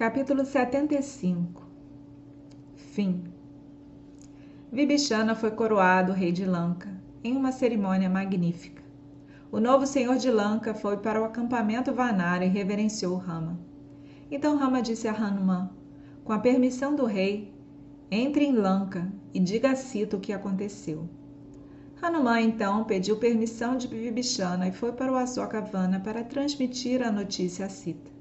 Capítulo 75 Fim Vibhishana foi coroado rei de Lanka em uma cerimônia magnífica. O novo senhor de Lanka foi para o acampamento Vanara e reverenciou Rama. Então Rama disse a Hanuman: Com a permissão do rei, entre em Lanka e diga a Sita o que aconteceu. Hanuman então pediu permissão de Vibhishana e foi para o Asokavana para transmitir a notícia a Sita.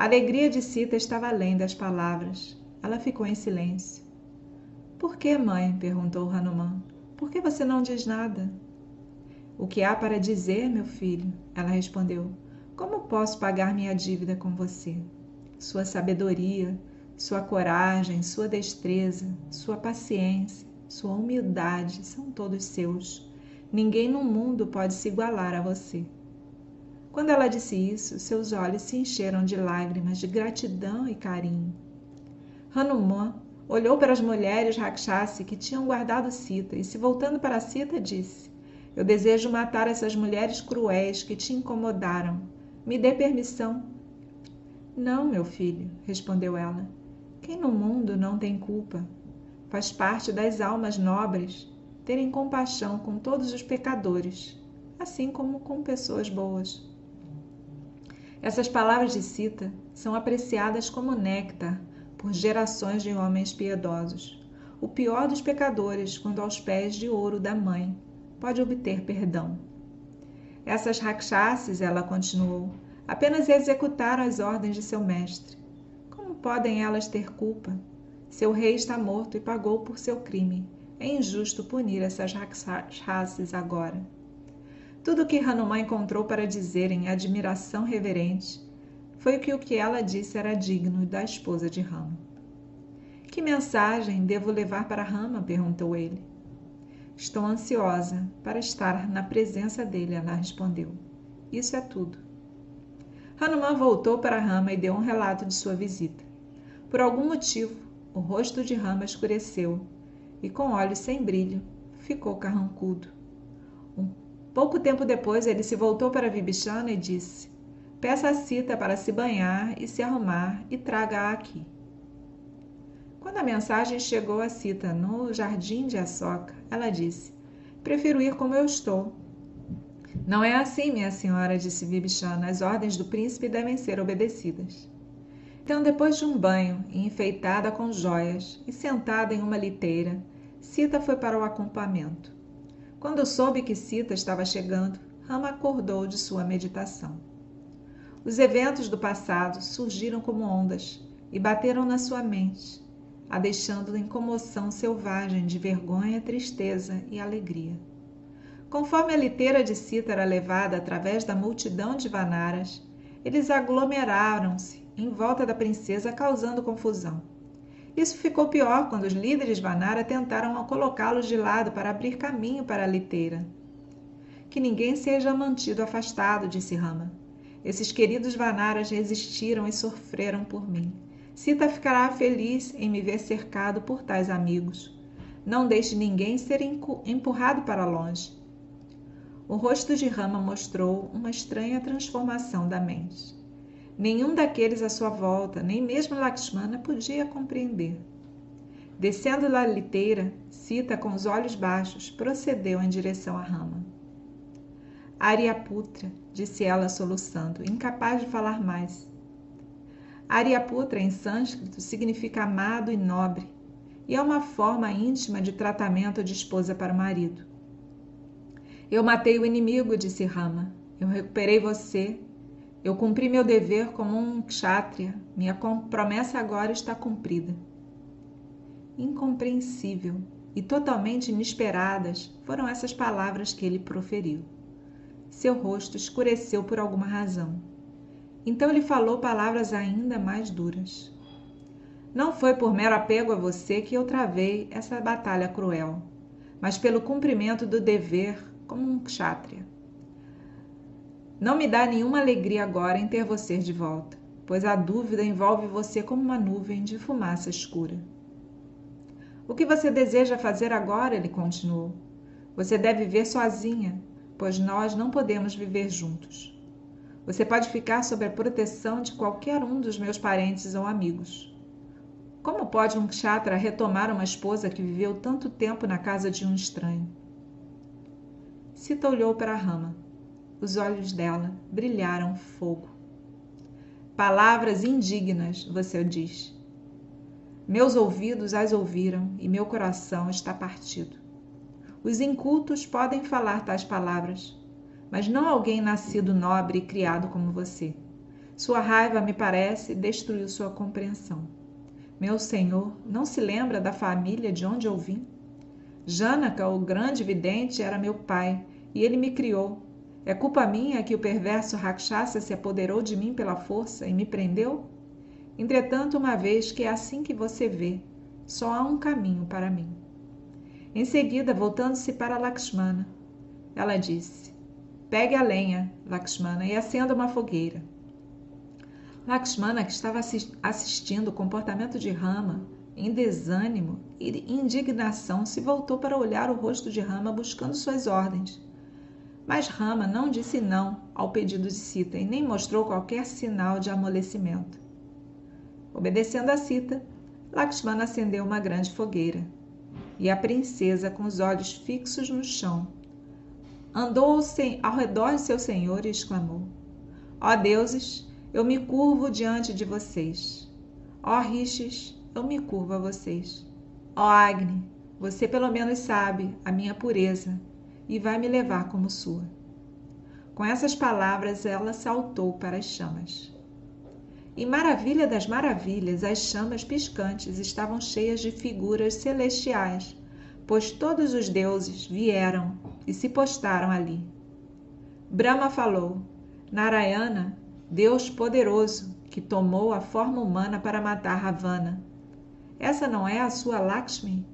A alegria de Sita estava além das palavras. Ela ficou em silêncio. Por que, mãe? perguntou Hanuman. Por que você não diz nada? O que há para dizer, meu filho? Ela respondeu. Como posso pagar minha dívida com você? Sua sabedoria, sua coragem, sua destreza, sua paciência, sua humildade são todos seus. Ninguém no mundo pode se igualar a você. Quando ela disse isso, seus olhos se encheram de lágrimas de gratidão e carinho. Hanuman olhou para as mulheres Rakshasi que tinham guardado Sita e, se voltando para Sita, disse: Eu desejo matar essas mulheres cruéis que te incomodaram. Me dê permissão. Não, meu filho, respondeu ela. Quem no mundo não tem culpa? Faz parte das almas nobres terem compaixão com todos os pecadores, assim como com pessoas boas. Essas palavras de Sita são apreciadas como néctar por gerações de homens piedosos. O pior dos pecadores, quando aos pés de ouro da mãe, pode obter perdão. Essas rakshasas, ela continuou, apenas executaram as ordens de seu mestre. Como podem elas ter culpa? Seu rei está morto e pagou por seu crime. É injusto punir essas raças agora. Tudo o que Hanuman encontrou para dizer em admiração reverente foi que o que ela disse era digno da esposa de Rama. Que mensagem devo levar para Rama? perguntou ele. Estou ansiosa para estar na presença dele, ela respondeu. Isso é tudo. Hanuman voltou para Rama e deu um relato de sua visita. Por algum motivo, o rosto de Rama escureceu e, com olhos sem brilho, ficou carrancudo. Pouco tempo depois, ele se voltou para Vibhishana e disse: Peça a Sita para se banhar e se arrumar e traga-a aqui. Quando a mensagem chegou a Sita no jardim de Assoka, ela disse: Prefiro ir como eu estou. Não é assim, minha senhora, disse Vibhishana. As ordens do príncipe devem ser obedecidas. Então, depois de um banho e enfeitada com joias e sentada em uma liteira, Sita foi para o acampamento. Quando soube que Sita estava chegando, Rama acordou de sua meditação. Os eventos do passado surgiram como ondas e bateram na sua mente, a deixando em comoção selvagem de vergonha, tristeza e alegria. Conforme a liteira de Sita era levada através da multidão de Vanaras, eles aglomeraram-se em volta da princesa, causando confusão. Isso ficou pior quando os líderes Vanara tentaram colocá-los de lado para abrir caminho para a liteira. Que ninguém seja mantido afastado, disse Rama. Esses queridos Vanaras resistiram e sofreram por mim. Sita ficará feliz em me ver cercado por tais amigos. Não deixe ninguém ser empurrado para longe. O rosto de Rama mostrou uma estranha transformação da mente. Nenhum daqueles à sua volta, nem mesmo Lakshmana, podia compreender. Descendo da liteira, Sita, com os olhos baixos, procedeu em direção à rama. Aryaputra, disse ela soluçando, incapaz de falar mais. Aryaputra, em sânscrito, significa amado e nobre, e é uma forma íntima de tratamento de esposa para o marido. Eu matei o inimigo, disse Rama. Eu recuperei você eu cumpri meu dever como um kshatriya. Minha promessa agora está cumprida. Incompreensível e totalmente inesperadas foram essas palavras que ele proferiu. Seu rosto escureceu por alguma razão. Então ele falou palavras ainda mais duras. Não foi por mero apego a você que eu travei essa batalha cruel, mas pelo cumprimento do dever como um kshatriya. Não me dá nenhuma alegria agora em ter você de volta, pois a dúvida envolve você como uma nuvem de fumaça escura. O que você deseja fazer agora? Ele continuou. Você deve viver sozinha, pois nós não podemos viver juntos. Você pode ficar sob a proteção de qualquer um dos meus parentes ou amigos. Como pode um chatra retomar uma esposa que viveu tanto tempo na casa de um estranho? Sita olhou para a rama. Os olhos dela brilharam fogo. Palavras indignas, você diz. Meus ouvidos as ouviram e meu coração está partido. Os incultos podem falar tais palavras, mas não alguém nascido nobre e criado como você. Sua raiva, me parece, destruiu sua compreensão. Meu senhor não se lembra da família de onde eu vim? Janaka, o grande vidente, era meu pai, e ele me criou. É culpa minha que o perverso Rakshasa se apoderou de mim pela força e me prendeu? Entretanto, uma vez que é assim que você vê, só há um caminho para mim. Em seguida, voltando-se para Lakshmana, ela disse: Pegue a lenha, Lakshmana, e acenda uma fogueira. Lakshmana, que estava assistindo o comportamento de Rama, em desânimo e indignação, se voltou para olhar o rosto de Rama buscando suas ordens. Mas Rama não disse não ao pedido de Sita e nem mostrou qualquer sinal de amolecimento. Obedecendo a Sita, Lakshmana acendeu uma grande fogueira e a princesa, com os olhos fixos no chão, andou ao redor de seu senhor e exclamou: Ó deuses, eu me curvo diante de vocês. Ó rixes, eu me curvo a vocês. Ó Agni, você pelo menos sabe a minha pureza e vai me levar como sua. Com essas palavras, ela saltou para as chamas. Em maravilha das maravilhas, as chamas piscantes estavam cheias de figuras celestiais, pois todos os deuses vieram e se postaram ali. Brahma falou: Narayana, Deus poderoso, que tomou a forma humana para matar Ravana. Essa não é a sua Lakshmi?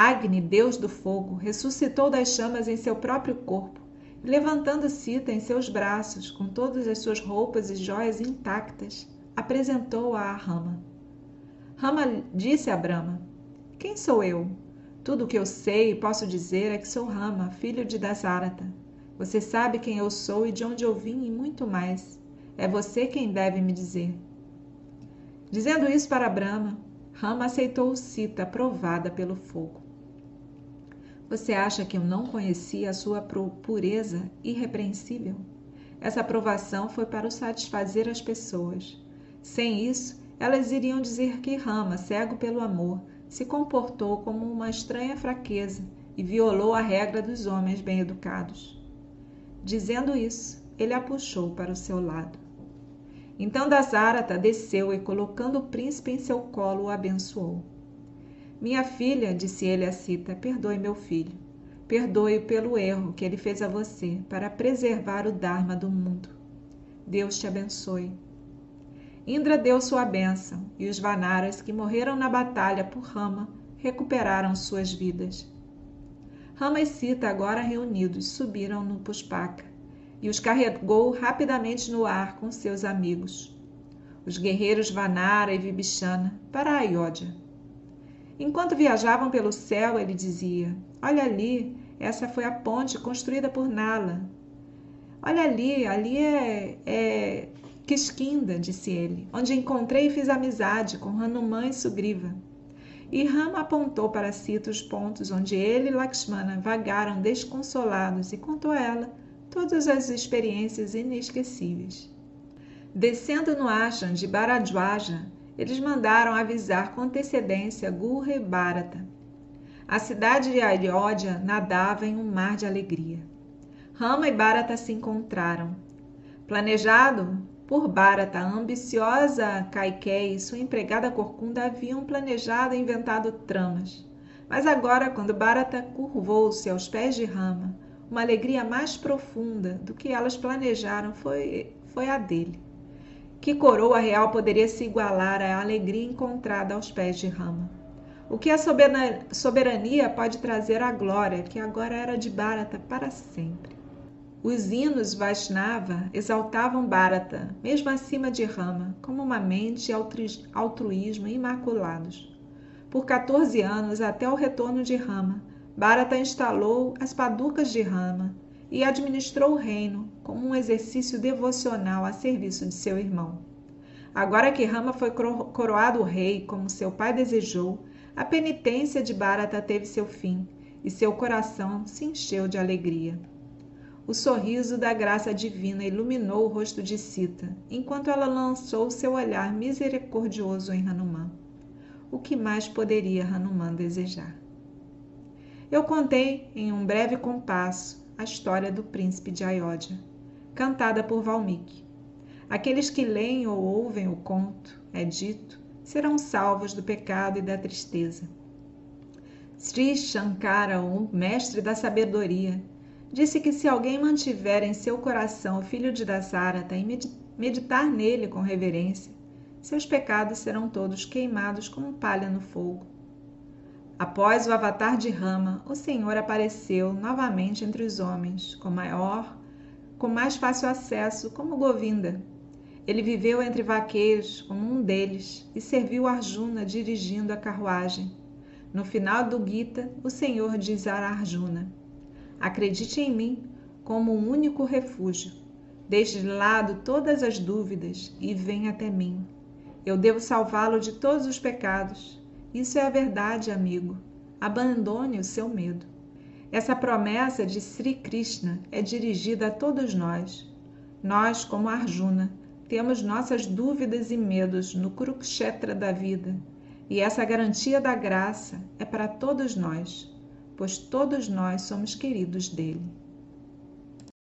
Agni, Deus do fogo, ressuscitou das chamas em seu próprio corpo levantando Sita em seus braços, com todas as suas roupas e joias intactas, apresentou-a a Rama. Rama disse a Brahma: Quem sou eu? Tudo o que eu sei e posso dizer é que sou Rama, filho de Dasarata. Você sabe quem eu sou e de onde eu vim e muito mais. É você quem deve me dizer. Dizendo isso para Brahma, Rama aceitou Sita, provada pelo fogo. Você acha que eu não conhecia a sua pureza irrepreensível? Essa aprovação foi para o satisfazer as pessoas. Sem isso, elas iriam dizer que Rama, cego pelo amor, se comportou como uma estranha fraqueza e violou a regra dos homens bem-educados. Dizendo isso, ele a puxou para o seu lado. Então Dasarata desceu e, colocando o príncipe em seu colo, o abençoou. Minha filha, disse ele a Sita, perdoe meu filho. Perdoe pelo erro que ele fez a você para preservar o Dharma do mundo. Deus te abençoe. Indra deu sua bênção e os Vanaras que morreram na batalha por Rama recuperaram suas vidas. Rama e Sita, agora reunidos, subiram no Puspaka e os carregou rapidamente no ar com seus amigos, os guerreiros Vanara e Vibhishana, para Ayodhya. Enquanto viajavam pelo céu, ele dizia: Olha ali, essa foi a ponte construída por Nala. Olha ali, ali é, é Kiskinda, disse ele, onde encontrei e fiz amizade com Hanuman e Sugriva. E Rama apontou para Sita os pontos onde ele e Lakshmana vagaram desconsolados e contou a ela todas as experiências inesquecíveis. Descendo no ashram de Bharadwaja, eles mandaram avisar com antecedência Gurra e Bharata. A cidade de Ayodhya nadava em um mar de alegria. Rama e Bharata se encontraram. Planejado por Bharata, a ambiciosa Kaikei e sua empregada Corcunda haviam planejado e inventado tramas. Mas agora, quando Bharata curvou-se aos pés de Rama, uma alegria mais profunda do que elas planejaram foi, foi a dele. Que coroa real poderia se igualar à alegria encontrada aos pés de Rama? O que a soberania pode trazer à glória que agora era de Bharata para sempre? Os hinos Vaishnava exaltavam Bharata, mesmo acima de Rama, como uma mente e altruísmo imaculados. Por 14 anos, até o retorno de Rama, Bharata instalou as paducas de Rama e administrou o reino como um exercício devocional a serviço de seu irmão. Agora que Rama foi coroado rei, como seu pai desejou, a penitência de Bharata teve seu fim e seu coração se encheu de alegria. O sorriso da graça divina iluminou o rosto de Sita, enquanto ela lançou seu olhar misericordioso em Hanuman. O que mais poderia Hanuman desejar? Eu contei em um breve compasso a história do príncipe de Ayodhya, cantada por Valmiki. Aqueles que leem ou ouvem o conto, é dito, serão salvos do pecado e da tristeza. Sri Shankara, o mestre da sabedoria, disse que se alguém mantiver em seu coração o filho de Dasarata e meditar nele com reverência, seus pecados serão todos queimados como palha no fogo. Após o avatar de Rama, o Senhor apareceu novamente entre os homens, com maior, com mais fácil acesso, como Govinda. Ele viveu entre vaqueiros, como um deles, e serviu Arjuna dirigindo a carruagem. No final do Gita, o Senhor diz a Arjuna: Acredite em mim como um único refúgio. Deixe de lado todas as dúvidas e venha até mim. Eu devo salvá-lo de todos os pecados. Isso é a verdade, amigo. Abandone o seu medo. Essa promessa de Sri Krishna é dirigida a todos nós. Nós, como Arjuna, temos nossas dúvidas e medos no Kurukshetra da vida, e essa garantia da graça é para todos nós pois todos nós somos queridos dele.